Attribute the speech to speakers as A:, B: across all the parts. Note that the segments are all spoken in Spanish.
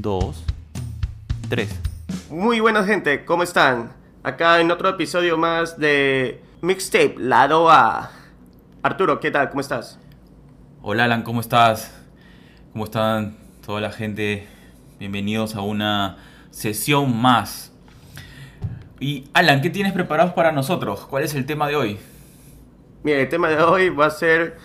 A: 2, 3.
B: Muy buenas gente, ¿cómo están? Acá en otro episodio más de Mixtape, lado A. Arturo, ¿qué tal? ¿Cómo estás?
A: Hola Alan, ¿cómo estás? ¿Cómo están toda la gente? Bienvenidos a una sesión más. Y Alan, ¿qué tienes preparados para nosotros? ¿Cuál es el tema de hoy?
B: Mira, el tema de hoy va a ser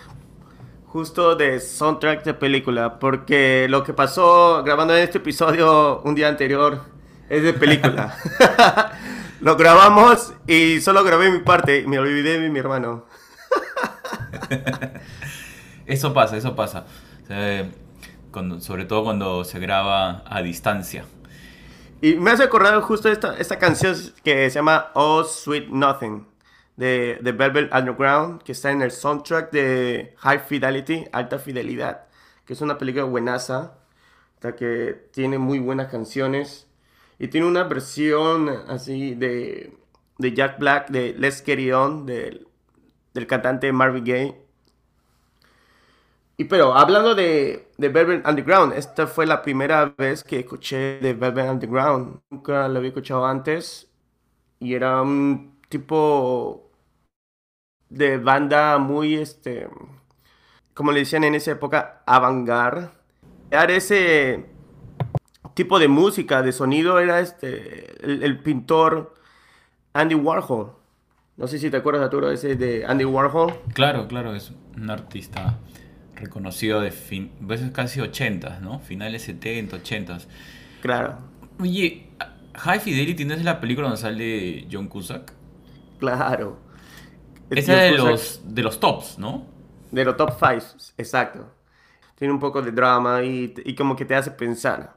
B: justo de soundtrack de película, porque lo que pasó grabando en este episodio un día anterior es de película. lo grabamos y solo grabé mi parte me olvidé de mi hermano.
A: eso pasa, eso pasa. Eh, cuando- sobre todo cuando se graba a distancia.
B: Y me hace acordar justo esta, esta canción que se llama Oh Sweet Nothing de, de Velvet Underground, que está en el soundtrack de High Fidelity, Alta Fidelidad, que es una película buenaza, que tiene muy buenas canciones. Y tiene una versión así de, de Jack Black, de Let's Get It On, del, del cantante Marvin Gaye. Y pero hablando de, de Velvet Underground, esta fue la primera vez que escuché de Velvet Underground. Nunca lo había escuchado antes. Y era un tipo de banda muy, este, como le decían en esa época, avant-garde. Era ese tipo de música, de sonido, era este, el, el pintor Andy Warhol. No sé si te acuerdas, Arturo, ese de Andy Warhol.
A: Claro, claro, es un artista reconocido de fin, veces casi 80, ¿no? Finales 70, 80.
B: Claro,
A: Oye, High Fidelity no es la película donde sale John Cusack.
B: claro.
A: Esa es de los, de los tops, ¿no?
B: De los top 5, exacto. Tiene un poco de drama y, y como que te hace pensar.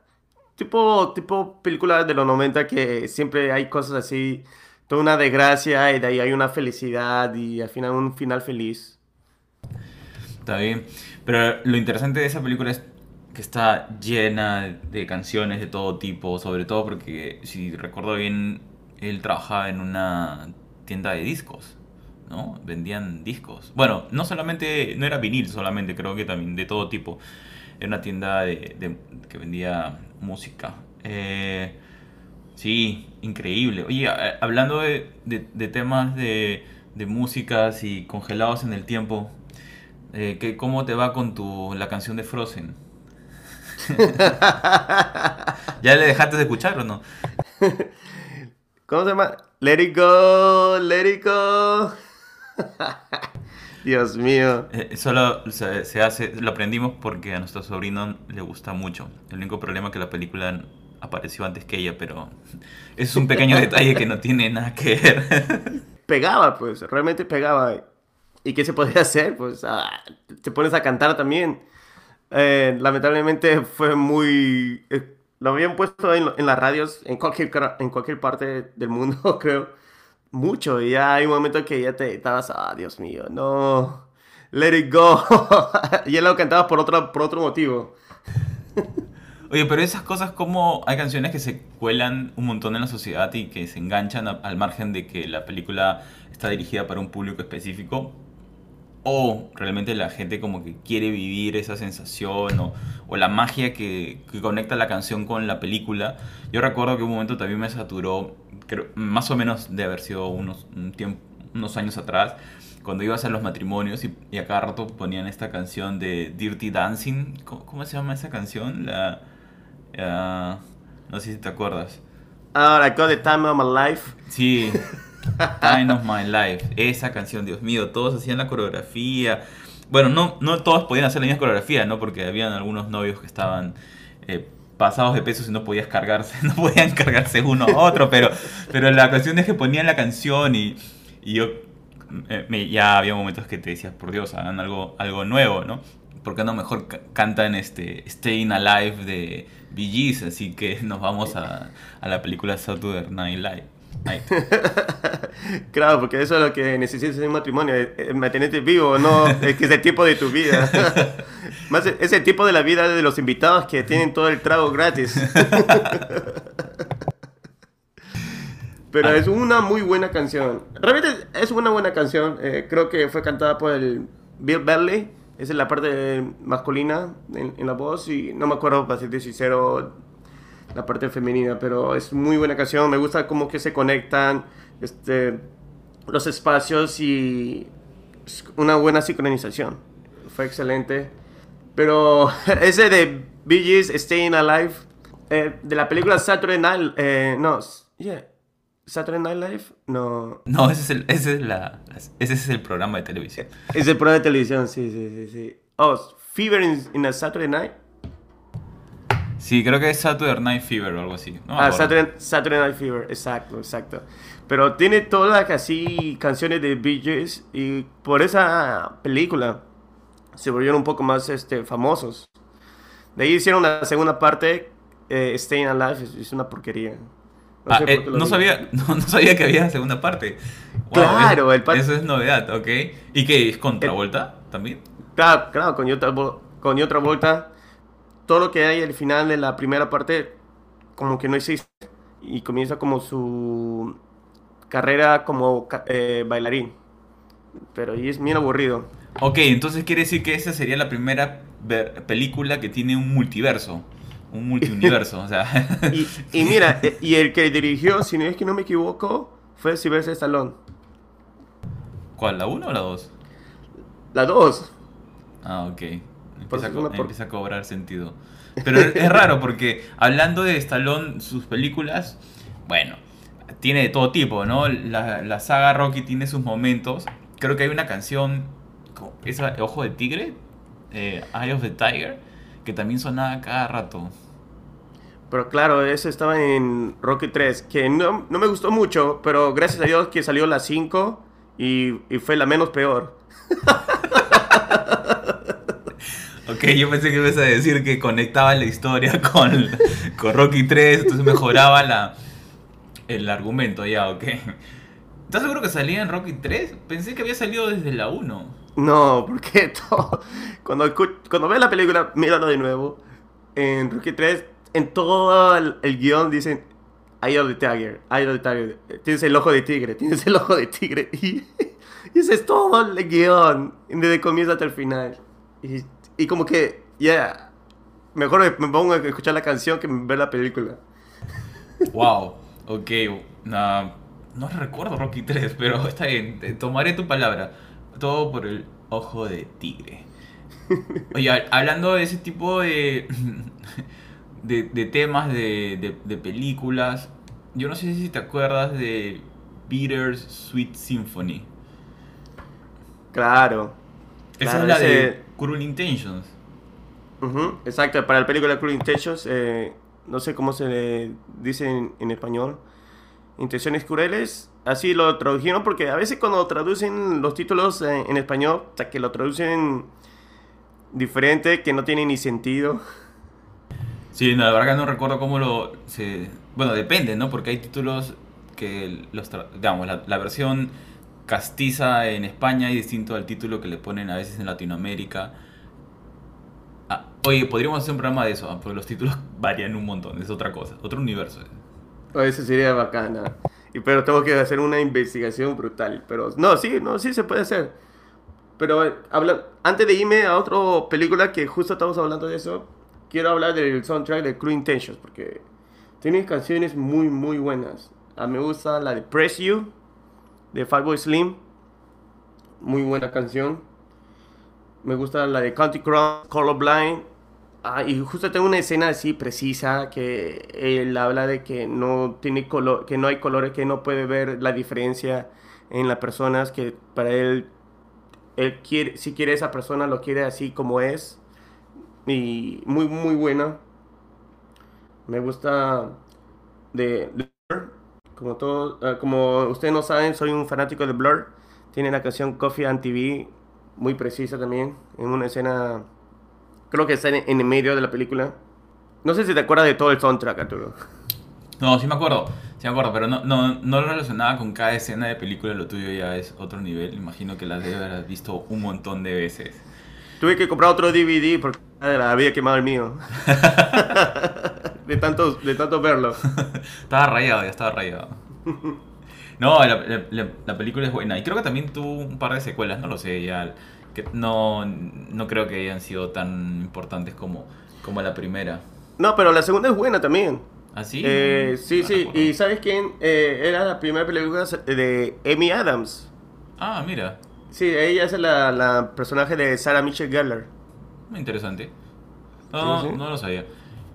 B: Tipo, tipo películas de los 90 que siempre hay cosas así, toda una desgracia y de ahí hay una felicidad y al final un final feliz.
A: Está bien. Pero lo interesante de esa película es que está llena de canciones de todo tipo, sobre todo porque, si recuerdo bien, él trabajaba en una tienda de discos, ¿no? Vendían discos. Bueno, no solamente, no era vinil solamente, creo que también de todo tipo. Era una tienda de, de- que vendía música. Eh, sí, increíble. Oye, a- hablando de, temas de, de músicas y congelados en el tiempo, eh, ¿qué- ¿cómo te va con tu, la canción de Frozen? ¿Ya le dejaste de escuchar o no?
B: ¿Cómo se llama? Let it go, let it go. Dios mío.
A: Eh, solo se, se hace, lo aprendimos porque a nuestro sobrino le gusta mucho. El único problema es que la película apareció antes que ella, pero es un pequeño detalle que no tiene nada que ver.
B: Pegaba, pues, realmente pegaba. ¿Y qué se podía hacer? Pues ah, te pones a cantar también. Eh, lamentablemente fue muy... eh, lo habían puesto en, en las radios, en cualquier, en cualquier parte del mundo, creo. Mucho. Y ya hay un momento que ya te estabas, ah, Dios mío, no. Let it go. y lo cantaba por otro, por otro motivo.
A: Oye, pero esas cosas como hay canciones que se cuelan un montón en la sociedad y que se enganchan al margen de que la película está dirigida para un público específico. O realmente la gente como que quiere vivir esa sensación o, o la magia que, que conecta la canción con la película. Yo recuerdo que un momento también me saturó, creo, más o menos de haber sido unos, un tiempo, unos años atrás, cuando ibas a los matrimonios y, y a cada rato ponían esta canción de Dirty Dancing. ¿Cómo, cómo se llama esa canción? La, ah, no sé si te acuerdas.
B: Ahora, I got the time of my life.
A: Sí, Time of My Life. Esa canción, Dios mío, todos hacían la coreografía. Bueno, no, no todos podían hacer la misma coreografía, ¿no? Porque habían algunos novios que estaban eh, pasados de pesos y no podías cargarse, no podían cargarse uno a otro, pero, pero la cuestión es que ponían la canción y, yo me, ya había momentos que te decías, por Dios, hagan algo, algo nuevo, ¿no? ¿Por qué no mejor cantan este Staying Alive de Bee? Así que nos vamos a, a la película Saturday Night Live.
B: claro, porque eso es lo que necesitas en un matrimonio, mantenerte vivo, no es que es el tipo de tu vida. Más es el tipo de la vida de los invitados que tienen todo el trago gratis. Pero es una muy buena canción. Realmente es una buena canción. Eh, creo que fue cantada por el Bill Berley. Esa es la parte masculina en, la voz. Y no me acuerdo, para ser sincero, la parte femenina. Pero es muy buena canción. Me gusta cómo que se conectan este, los espacios y una buena sincronización. Fue excelente. Pero ese de Bee Gees, Staying Alive, eh, de la película Saturday Night, eh, no, yeah, Saturday Night Live, no.
A: No, ese es el, ese es la, ese es el programa de televisión.
B: Es el programa de televisión, sí, sí, sí. sí. Oh, Fever in, a Saturday Night.
A: Sí, creo que es Saturday Night Fever o algo así.
B: ah, Saturday, Saturday, Night Fever, exacto, exacto. Pero tiene todas así canciones de Bee Gees y por esa película se volvieron un poco más este, famosos. De ahí hicieron una segunda parte, eh, Staying Alive, es una porquería.
A: No, ah, eh, sabía, no, sabía que había segunda parte.
B: claro,
A: el Eso es novedad, ok. ¿Y qué es Contravolta también?
B: Claro, claro, con otra, con otra vuelta. Todo lo que hay al final de la primera parte, como que no existe. Y comienza como su carrera como eh, bailarín. Pero ahí es bien aburrido.
A: Ok, entonces quiere decir que esa sería la primera película que tiene un multiverso un multiuniverso, o sea.
B: y, mira, eh, y el que dirigió, si no es que no me equivoco, fue Sylvester Stallone.
A: ¿Cuál, la 1 o la 2?
B: La 2.
A: Ah, ok. Empieza, a, cobrar sentido. Pero es raro porque hablando de Stallone, sus películas, bueno, tiene de todo tipo, ¿no? La, saga Rocky tiene sus momentos. Creo que hay una canción, esa Ojo de Tigre, eh, Eye of the Tiger, que también sonaba cada rato.
B: Pero claro, eso estaba en Rocky 3, que no, me gustó mucho, pero gracias a Dios que salió la 5 y, fue la menos peor.
A: ok, yo pensé que ibas a decir que conectaba la historia con, con Rocky 3, entonces mejoraba el argumento, ya, ok. ¿Estás seguro que salía en Rocky 3? Pensé que había salido desde la 1.
B: No, porque todo, cuando, cuando ves la película, míralo de nuevo. En Rocky 3, en todo el, guion dicen Eye of the Tiger, Eye of the Tiger. Tienes el ojo de tigre, tienes el ojo de tigre. Y, ese es todo el guion, desde el comienzo hasta el final. Y, y como que, ya, mejor me, pongo a escuchar la canción que ver la película.
A: Wow, ok. no recuerdo Rocky 3, pero está bien, tomaré tu palabra todo por el ojo de tigre. Oye, hablando de ese tipo de, de, temas de, de, películas, yo no sé si te acuerdas de Peter's Sweet Symphony.
B: Claro.
A: Esa es la de Cruel Intentions.
B: exacto, para la película Cruel Intentions, eh, no sé cómo se le dice en español. Intenciones crueles así lo tradujeron porque a veces cuando traducen los títulos en, español, o sea, que lo traducen diferente, que no tiene ni sentido.
A: Sí, la verdad que no recuerdo cómo lo... Se... Bueno, depende, ¿no? Porque hay títulos que, los digamos, la, versión castiza en España es distinto al título que le ponen a veces en Latinoamérica. Ah, oye, podríamos hacer un programa de eso, porque los títulos varían un montón, es otra cosa, otro universo.
B: Eso sería bacana. Y, pero tengo que hacer una investigación brutal. Pero no, sí, no, sí se puede hacer. Pero eh, antes de irme a otra película que justo estamos hablando de eso, quiero hablar del soundtrack de Crew Intentions porque tiene canciones muy, muy buenas. A mí me gusta la de Press You de Fatboy Slim, muy buena canción. Me gusta la de Country Crown, Colorblind Ah, y justo tengo una escena así precisa que él habla de que no tiene color, que no hay colores, que no puede ver la diferencia en las personas, que para él, él quiere, si quiere esa persona lo quiere así como es y muy muy buena. Me gusta de. Como, todo, ah, como ustedes no saben, soy un fanático de Blur. Tiene la canción Coffee and TV, muy precisa también, en una escena, creo que está en, en el medio de la película. No sé si te acuerdas de todo el soundtrack, Arturo.
A: No, sí me acuerdo, sí me acuerdo, pero no, no, no lo relacionaba con cada escena de película, lo tuyo ya es otro nivel. Imagino que las debes haber visto un montón de veces.
B: Tuve que comprar otro DVD porque había quemado el mío. de, tanto, de tanto verlo.
A: estaba rayado, ya estaba rayado. No, la, la, la, película es buena. Y creo que también tuvo un par de secuelas, no lo sé, ya. Que no, no creo que hayan sido tan importantes como, como la primera.
B: No, pero la segunda es buena también.
A: ¿Ah, sí?
B: Eh, sí, sí. ¿Y sabes quién? Eh, era la primera película de Amy Adams.
A: Ah, mira.
B: Sí, ella es la, la personaje de Sarah Michelle Gellar.
A: Interesante. No, sí, sí. no lo sabía.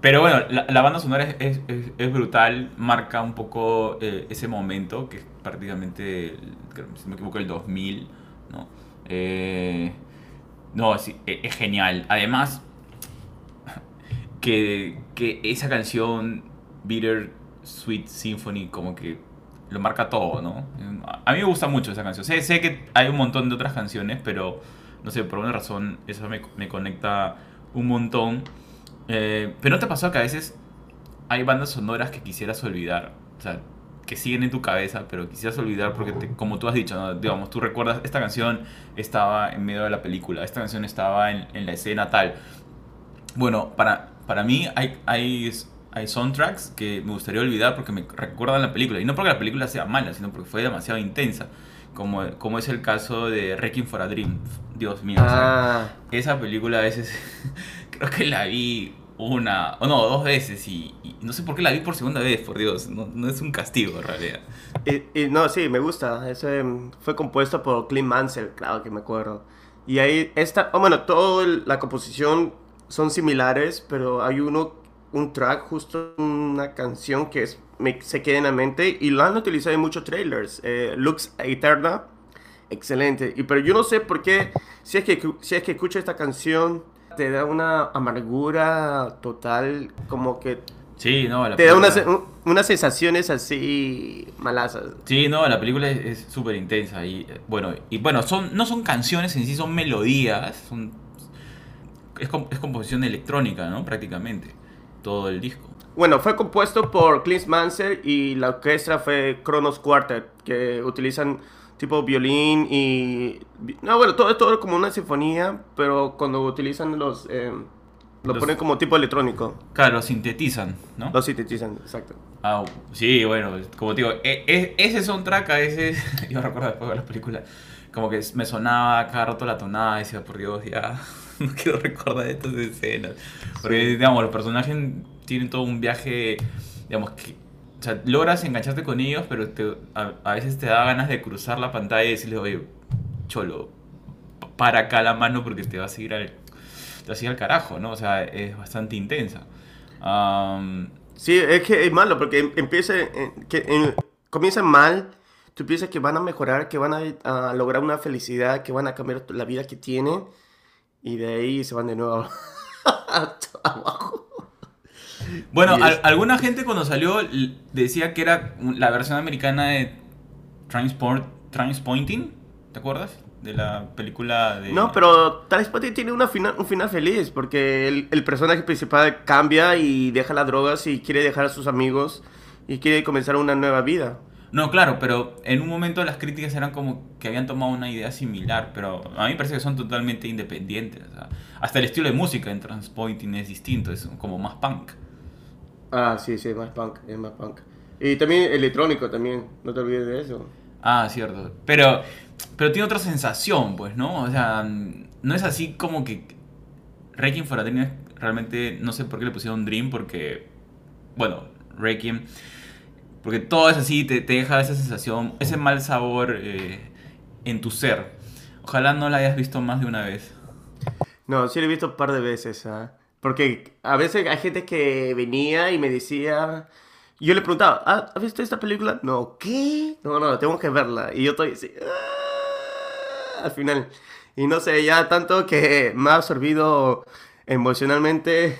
A: Pero bueno, la, banda sonora es, es, brutal, marca un poco eh, ese momento, que es prácticamente, si me equivoco, el 2000, ¿no? Eh, no, e, es, genial. Además, que, que esa canción, Bitter Sweet Symphony, como que lo marca todo, ¿no? A mí me gusta mucho esa canción. Sé, sé que hay un montón de otras canciones, pero no sé, por una razón, eso me, me conecta un montón. Eh, pero ¿no te pasó que a veces hay bandas sonoras que quisieras olvidar? O sea, que siguen en tu cabeza, pero quisieras olvidar porque, te, como tú has dicho, ¿no? digamos, tú recuerdas, esta canción estaba en medio de la película, esta canción estaba en, en la escena tal. Bueno, para, para mí hay, hay, hay soundtracks que me gustaría olvidar porque me recuerdan la película. Y no porque la película sea mala, sino porque fue demasiado intensa. Como, como es el caso de Wrecking for a Dream. Dios mío.
B: Ah.
A: O sea, esa película a veces creo que la vi una, o no, dos veces y, no sé por qué la vi por segunda vez, por Dios, no, no es un castigo en realidad.
B: No, sí, me gusta, ese fue compuesto por Clint Mansell, claro que me acuerdo. Y ahí está, oh, bueno, toda la composición son similares, pero hay uno, un track, justo una canción que es, se queda en la mente y lo han utilizado en muchos trailers, eh, Lux Eterna, excelente. Y pero yo no sé por qué, si es que, si es que escucho esta canción te da una amargura total, como que...
A: Sí, no,
B: la te película... da unas, unas sensaciones así malasas.
A: Sí, no, la película es súper intensa y bueno, y bueno, son, no son canciones en sí, son melodías, son, es, es composición electrónica, ¿no? Prácticamente, todo el disco.
B: Bueno, fue compuesto por Clint Mansell y la orquesta fue Kronos Quartet, que utilizan tipo violín y... No, bueno, todo es todo como una sinfonía, pero cuando utilizan los... Eh, lo los, ponen como tipo electrónico.
A: Claro, lo sintetizan, ¿no?
B: Lo sintetizan, exacto.
A: Ah, sí, bueno, como te digo, e, e, ese soundtrack a veces, yo recuerdo después de la película, como que me sonaba cada rato la tonada y decía, por Dios, ya, no quiero recordar estas escenas. Porque, sí. digamos, los personajes tienen todo un viaje, digamos, que sea, logras engancharte con ellos, pero te, a, veces te da ganas de cruzar la pantalla y decirle, oye, cholo, para acá la mano porque te va a seguir al, te va a seguir al carajo, ¿no? O sea, es bastante intensa.
B: Sí, es que es malo porque empieza, que mal, tú piensas que van a mejorar, que van a, a, lograr una felicidad, que van a cambiar la vida que tienen y de ahí se van de nuevo abajo.
A: Bueno, alguna gente cuando salió decía que era la versión americana de Transport, Transpointing, ¿te acuerdas? De la película de...
B: No, pero Transpointing tiene una final, un final feliz porque el, el, personaje principal cambia y deja las drogas y quiere dejar a sus amigos y quiere comenzar una nueva vida.
A: No, claro, pero en un momento las críticas eran como que habían tomado una idea similar, pero a mí me parece que son totalmente independientes. O sea, hasta el estilo de música en Transpointing es distinto, es como más punk.
B: Ah, sí, sí, es más punk, es más punk. Y también electrónico también, no te olvides de eso.
A: Ah, cierto. Pero, pero tiene otra sensación, pues, ¿no? O sea, no es así como que Requiem for a Dream realmente, no sé por qué le pusieron Dream, porque, bueno, Requiem, porque todo es así, te, te deja esa sensación, ese mal sabor eh, en tu ser. Ojalá no la hayas visto más de una vez.
B: No, sí la he visto un par de veces, ¿ah? ¿eh? Porque a veces hay gente que venía y me decía... Yo le preguntaba, ¿Ah, ¿has visto esta película? No, ¿qué? No, no, tengo que verla. Y yo estoy así... ¡ah! Al final. Y no sé, ya tanto que me ha absorbido emocionalmente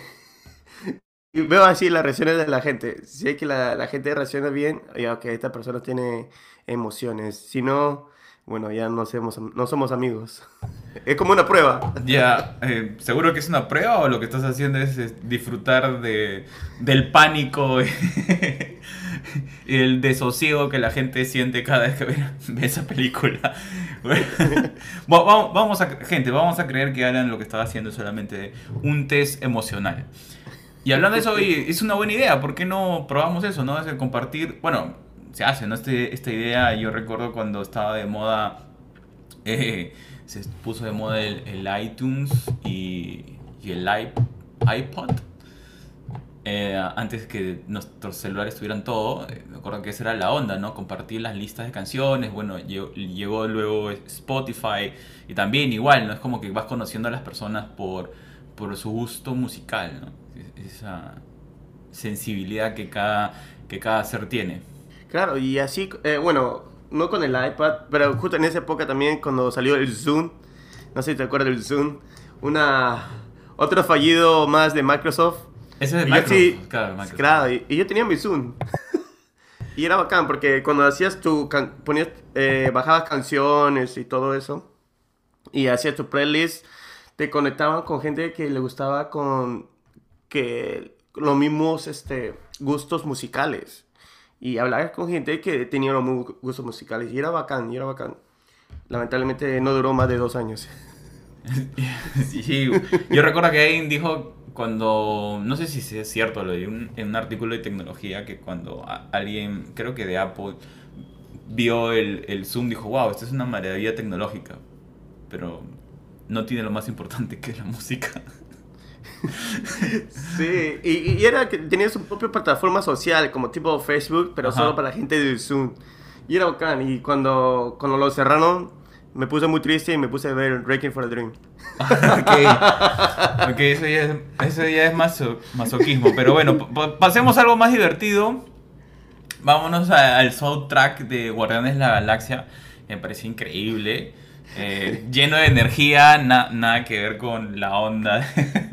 B: veo así las reacciones de la gente. Si es que la, la gente reacciona bien, ya que esta persona tiene emociones. Si no, bueno, ya no somos, no somos amigos. Es como una prueba.
A: Ya, eh, ¿seguro que es una prueba o lo que estás haciendo es, disfrutar de, del pánico y el desosiego que la gente siente cada vez que ve, esa película? vamos, vamos a, gente, vamos a creer que Alan lo que estaba haciendo es solamente un test emocional. Y hablando de eso, es una buena idea. ¿Por qué no probamos eso? ¿No? Es compartir. Bueno, se hace, ¿no? Este, esta idea, yo recuerdo cuando estaba de moda, eh, se puso de moda el, iTunes y, el iPod. Eh, antes que nuestros celulares tuvieran todo, eh, me acuerdo que esa era la onda, ¿no? Compartir las listas de canciones, bueno, llegó, luego Spotify y también igual, ¿no? Es como que vas conociendo a las personas por, por su gusto musical, ¿no? Esa sensibilidad que cada, que cada ser tiene.
B: Claro, y así, eh, bueno, no con el iPad, pero justo en esa época también cuando salió el Zoom, no sé si te acuerdas del Zoom, una, otro fallido más de Microsoft.
A: Ese es de Microsoft, claro, Microsoft.
B: Claro, y, yo tenía mi Zoom. y era bacán porque cuando hacías tu, ponías, eh, bajabas canciones y todo eso, y hacías tu playlist, te conectaban con gente que le gustaba con que los mismos este, gustos musicales y hablaba con gente que tenía los gustos musicales y era bacán, y era bacán. Lamentablemente no duró más de dos años.
A: sí, yo recuerdo que alguien dijo cuando, no sé si es cierto, lo leí en un artículo de tecnología, que cuando alguien, creo que de Apple, vio el, el Zoom, dijo, wow, esto es una maravilla tecnológica, pero no tiene lo más importante que es la música.
B: Sí, y, era que tenía su propia plataforma social, como tipo Facebook, pero solo para la gente de Zoom. Y era bacán. Y cuando, cuando lo cerraron, me puse muy triste y me puse a ver Breaking for a Dream.
A: ok, okay eso, ya es, eso ya es masoquismo. Pero bueno, pasemos a algo más divertido. Vámonos al soundtrack de Guardianes de la Galaxia. Me parece increíble. Eh, lleno de energía, nada que ver con la onda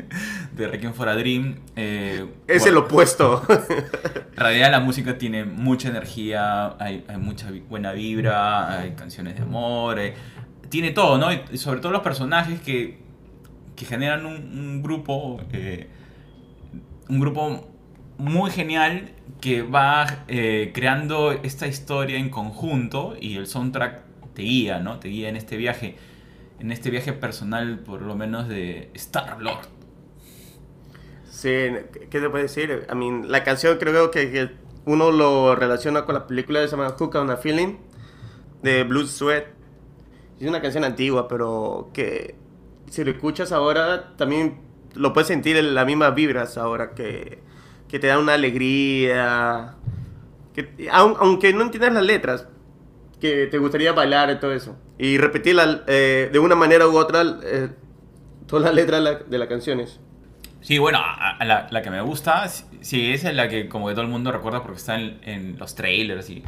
A: de Requiem for a Dream. Eh,
B: es el opuesto.
A: En realidad la música tiene mucha energía, hay, mucha buena vibra, hay canciones de amor, eh, tiene todo, ¿no? Y sobre todo los personajes que, que generan un, grupo, un grupo muy genial que va creando esta historia en conjunto y el soundtrack te guía, ¿no? Te guía en este viaje, en este viaje personal por lo menos de Star Lord.
B: Sí, ¿qué te puedo decir? I mean, la canción creo que, uno lo relaciona con la película se llama Hook on a Feeling de Blue Sweat. Es una canción antigua, pero que si lo escuchas ahora también lo puedes sentir en las mismas vibras ahora que, que te da una alegría. Que, aunque no entiendas las letras, que te gustaría bailar y todo eso. Y repetirla eh, de una manera u otra eh, todas las letras de las canciones.
A: Sí, bueno, la, la, que me gusta, sí, esa es la que como que todo el mundo recuerda porque está en, los trailers y,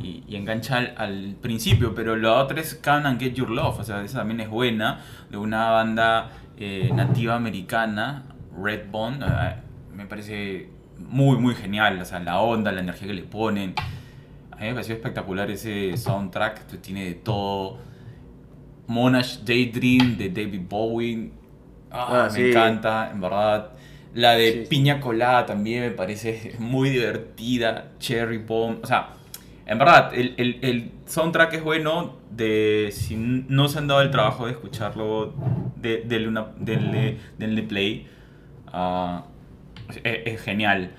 A: y, engancha al, principio, pero la otra es Come and Get Your Love, o sea, esa también es buena, de una banda eh, nativa americana, Red Bond, eh, me parece muy, muy genial, o sea, la onda, la energía que le ponen. A mí me pareció espectacular ese soundtrack, tiene de todo. Monash Daydream de David Bowie Ah, ah, me encanta, en verdad. La de piña colada también me parece muy divertida. Cherry Bomb. O sea, en verdad, el, el, el, soundtrack es bueno. De, si no se han dado el trabajo de escucharlo, de, de, una, de, play. Uh, es, genial.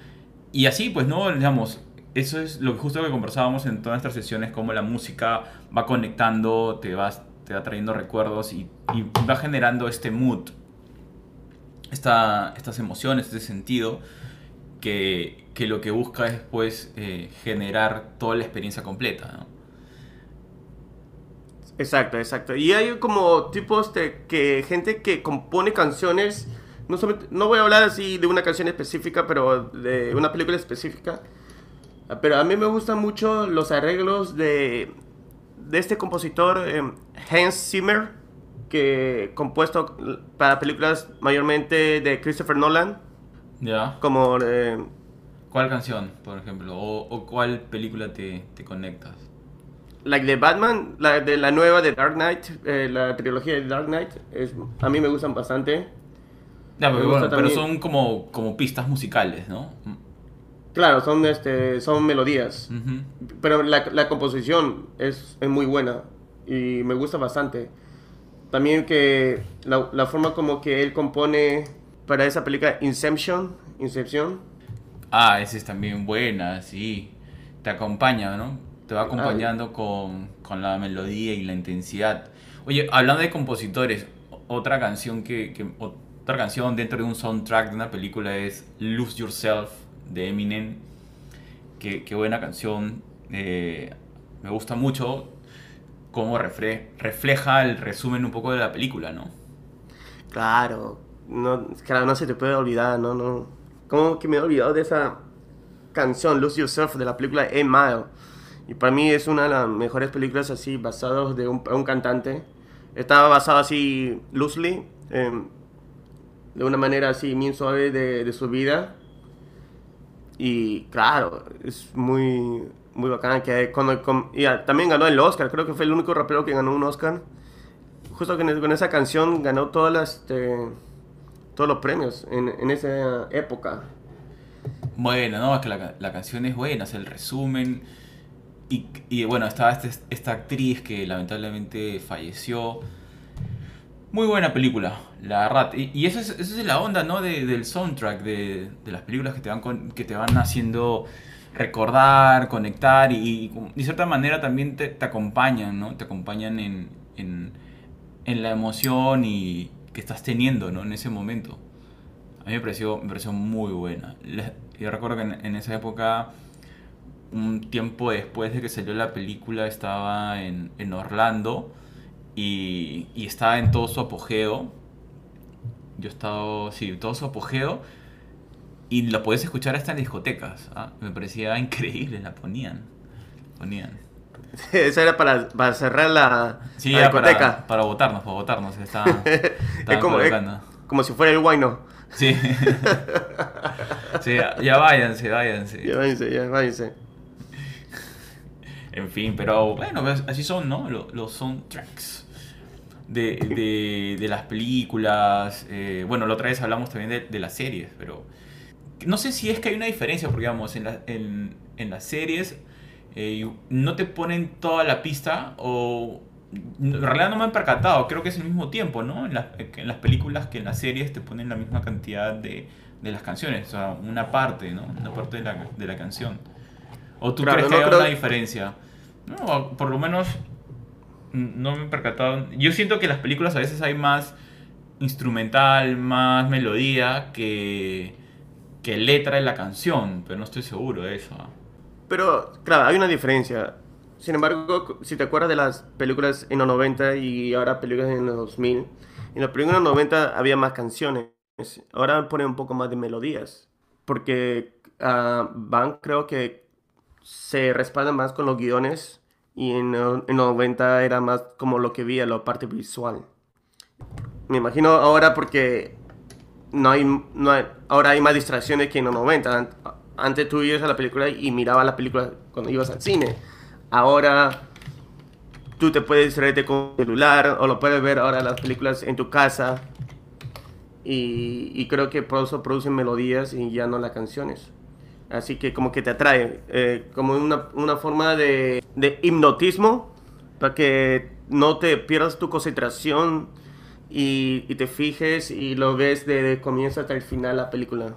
A: Y así, pues, ¿no? Digamos, eso es lo que justo que conversábamos en todas nuestras sesiones, cómo la música va conectando, te va, te va trayendo recuerdos y, va generando este mood estas emociones, este sentido, que, lo que busca es pues eh, generar toda la experiencia completa.
B: Exacto, exacto. Y hay como tipos de que gente que compone canciones, no, no voy a hablar así de una canción específica, pero de una película específica. Pero a mí me gustan mucho los arreglos de, de este compositor, eh, Hans Zimmer que compuesto para películas mayormente de Christopher Nolan.
A: Ya.
B: Como eh,
A: ¿Cuál canción, por ejemplo? ¿O, o cuál película te, te conectas?
B: like de Batman, la de la nueva de Dark Knight, eh, la trilogía de Dark Knight, es, a mí me gustan bastante. Me
A: pero,
B: gusta
A: bueno, pero
B: también.
A: son como, como pistas musicales, ¿no?
B: Claro, son este son melodías, pero la, la composición es, es muy buena y me gusta bastante. También que la, la forma como que él compone para esa película Inception, Inception,
A: Ah, esa es también buena, sí. Te acompaña, ¿no? Te va acompañando con, con la melodía y la intensidad. Oye, hablando de compositores, otra canción que, que- otra canción dentro de un soundtrack de una película es Lose Yourself de Eminem. Qué, qué buena canción. eh, me gusta mucho cómo refre- refleja el resumen un poco de la película, ¿no?
B: Claro, no, claro, no se te puede olvidar, no, no. ¿Cómo que me he olvidado de esa canción, Lose Yourself, de la película A Mile? Y para mí es una de las mejores películas así, basadas de un, un cantante. Estaba basado así, loosely, em, de una manera así, bien suave de, de su vida. Y claro, es muy, muy bacán que cuando, con- y también ganó el Oscar, creo que fue el único rapero que ganó un Oscar justo con, con esa canción ganó todas las, este, todos los premios en, en esa época.
A: Bueno, no, es que la, la canción es buena, es el resumen. Y, y bueno, estaba este- esta actriz que lamentablemente falleció. Muy buena película, la verdad. Y, eso, es, la onda, ¿no? De- del soundtrack, de, las películas que te van, con- que te van haciendo recordar, conectar y, de cierta manera también te, acompañan, ¿no? Te acompañan en, en, la emoción y que estás teniendo, ¿no? En ese momento. A mí me pareció, me pareció muy buena. Yo recuerdo que en, esa época, un tiempo después de que salió la película, estaba en, Orlando y estaba en todo su apogeo. Yo estaba, sí, en todo su apogeo. Y la podías escuchar hasta en discotecas. ¿ah? Me parecía increíble, la ponían. Ponían.
B: Esa era para, para cerrar la,
A: Sí,
B: discoteca.
A: para, para votarnos, para votarnos. Estaba,
B: es como, es como si fuera el guayno.
A: Sí. sí, ya, ya váyanse, váyanse.
B: Ya váyanse, ya váyanse.
A: En fin, pero bueno, así son, ¿no? Lo- Los, soundtracks de, de, de las películas. eh, bueno, la otra vez hablamos también de, de las series, pero no sé si es que hay una diferencia, porque digamos, en, la- en, en las series eh, no te ponen toda la pista o... En realidad no me han percatado, creo que es el mismo tiempo, ¿no? En, las- en las películas que en las series te ponen la misma cantidad de, de las canciones, o sea, una parte, ¿no? Una parte de la, de la canción. ¿O tú
B: Claro,
A: crees que
B: no
A: hay
B: creo-
A: una diferencia? No, por lo menos no me he percatado. Yo siento que en las películas a veces hay más instrumental, más melodía que, que letra de la canción, pero no estoy seguro de eso.
B: Pero, claro, hay una diferencia. Sin embargo, si te acuerdas de las películas en los 90 y ahora películas en los 2000, en las películas en los 90 había más canciones. Ahora ponen un poco más de melodías. Porque ah, van, creo que se respaldan más con los guiones y en, los 90 era más como lo que veía, la parte visual. Me imagino ahora porque no hay, no ahora hay más distracciones que en los 90. An- Antes tú ibas a la película y mirabas la película cuando ibas al cine. Ahora tú te puedes distraerte con el celular o lo puedes ver ahora las películas en tu casa. Y, y creo que por eso producen melodías y ya no las canciones. Así que como que te atrae, eh, como una, una forma de, de hipnotismo para que no te pierdas tu concentración y, y te fijes y lo ves desde comienzo hasta el final la película.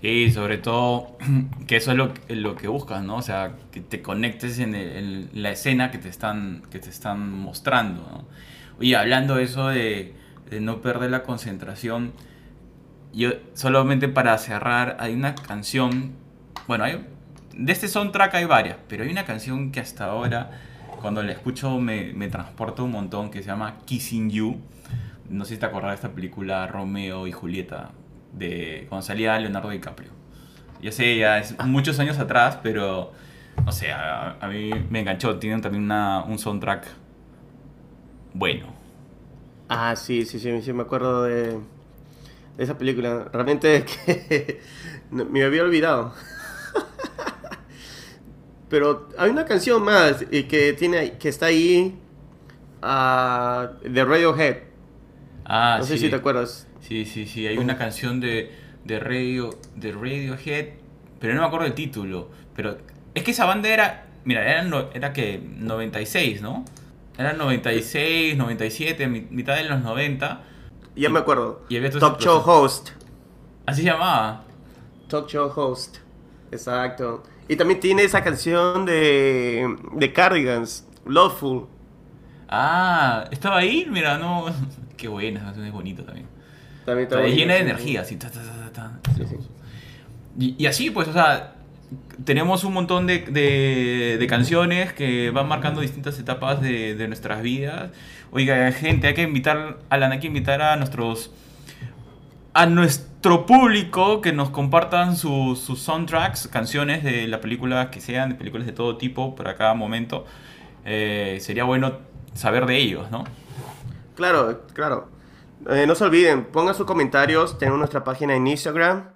A: Sí, sobre todo que eso es lo, lo que buscas, ¿no? O sea, que te conectes en, el- en la escena que te están, que te están mostrando, ¿no? Oye, hablando de eso de, de no perder la concentración, yo solamente para cerrar, hay una canción, bueno, hay, de este soundtrack hay varias, pero hay una canción que hasta ahora, cuando la escucho, me, me transporta un montón, que se llama Kissing You. No sé si te acordás de esta película Romeo y Julieta, de cuando salía Leonardo DiCaprio. Yo sé, ya es muchos años atrás, pero no sé, a, a mí me enganchó. Tienen también una, un soundtrack bueno.
B: Ah, sí, sí, sí, sí, me acuerdo de, esa película. Realmente que me había olvidado. Pero hay una canción más y que tiene que está ahí ah, de Radiohead.
A: Ah,
B: No sé
A: sí.
B: si te acuerdas.
A: Sí, sí, sí. Hay una canción de, de, Radio, de Radiohead, pero no me acuerdo el título. Pero es que esa banda era, mira, era, no- era que 96, ¿no? Era 96, 97, mi- mitad de los 90.
B: Ya me acuerdo.
A: y había todo
B: Talk Show. Host.
A: Así se llamaba.
B: Talk Show Host. Exacto. Y también tiene esa canción de, de Cardigans, Loveful.
A: Ah, estaba ahí, mira, no. Qué buena, esa canción es bonita también.
B: También
A: O sea,
B: está
A: es llena de energía, así. ta, ta, ta, ta, ta.
B: Sí, sí.
A: Y, y así, pues, o sea, tenemos un montón de, de- canciones que van marcando distintas etapas de, de nuestras vidas. Oiga, gente, hay que invitar, Alan, hay que invitar a nuestros a nuestro público que nos compartan sus, sus soundtracks, canciones de la película que sean, de películas de todo tipo, para cada momento. Eh, sería bueno saber de ellos, ¿no?
B: Claro, claro. Eh, no se olviden, pongan sus comentarios. Tenemos nuestra página en Instagram,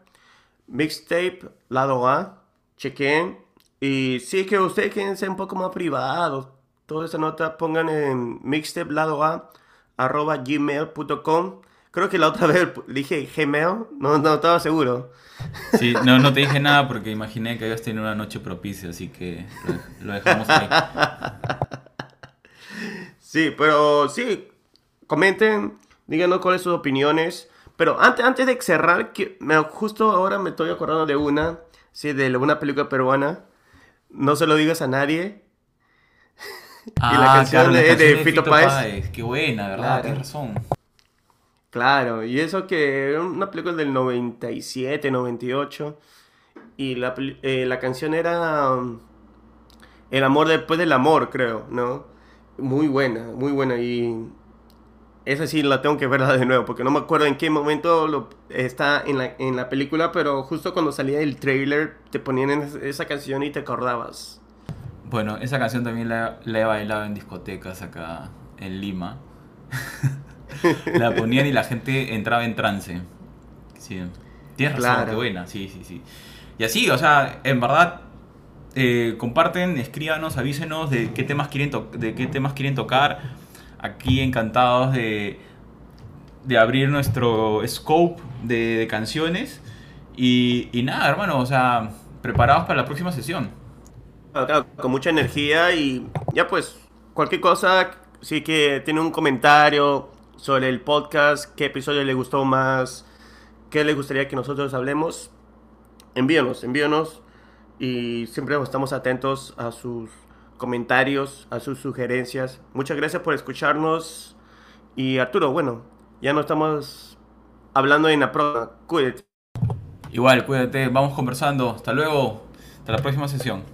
B: Mixtape, lado A. Chequen. Y si es que ustedes quieren ser un poco más privados, toda esa nota pongan en mixtape, lado A, arroba gmail.com. Creo que la otra vez dije Gmail, no, no estaba seguro.
A: Sí, no, no te dije nada porque imaginé que habías tenido una noche propicia, así que lo, lo dejamos ahí.
B: Sí, pero sí, comenten, díganos cuáles son sus opiniones. Pero antes, antes de cerrar, que me- justo ahora me estoy acordando de una, sí, de una película peruana. No se lo digas a nadie.
A: Ah,
B: la canción
A: la
B: de-
A: canción
B: de Fito Páez.
A: Qué buena, ¿verdad?
B: Claro.
A: Tienes razón.
B: Claro, y eso que era una película del 97, 98. Y la, eh, la canción era um, El amor después del amor, creo, ¿no? Muy buena, muy buena. Y esa sí la tengo que ver de nuevo, porque no me acuerdo en qué momento lo, está en la, en la película, pero justo cuando salía el trailer te ponían esa canción y te acordabas.
A: Bueno, esa canción también la, la he bailado en discotecas acá en Lima. la ponían y la gente entraba en trance. Sí. Tienes razón,
B: Claro.
A: qué buena, sí, sí, sí. Y así, o sea, en verdad, eh, comparten, escríbanos, avísenos de qué temas quieren, de qué temas quieren tocar. Aquí encantados de, de abrir nuestro scope de, canciones. Y, y nada, hermano, o sea, preparados para la próxima sesión.
B: Claro, con mucha energía y ya pues, cualquier cosa, si que tiene un comentario sobre el podcast, qué episodio le gustó más, qué le gustaría que nosotros hablemos, envíanos, envíanos y siempre estamos atentos a sus comentarios, a sus sugerencias. Muchas gracias por escucharnos y Arturo, bueno, ya no estamos hablando en la próxima, cuídate.
A: Igual, cuídate, vamos conversando. Hasta luego, hasta la próxima sesión.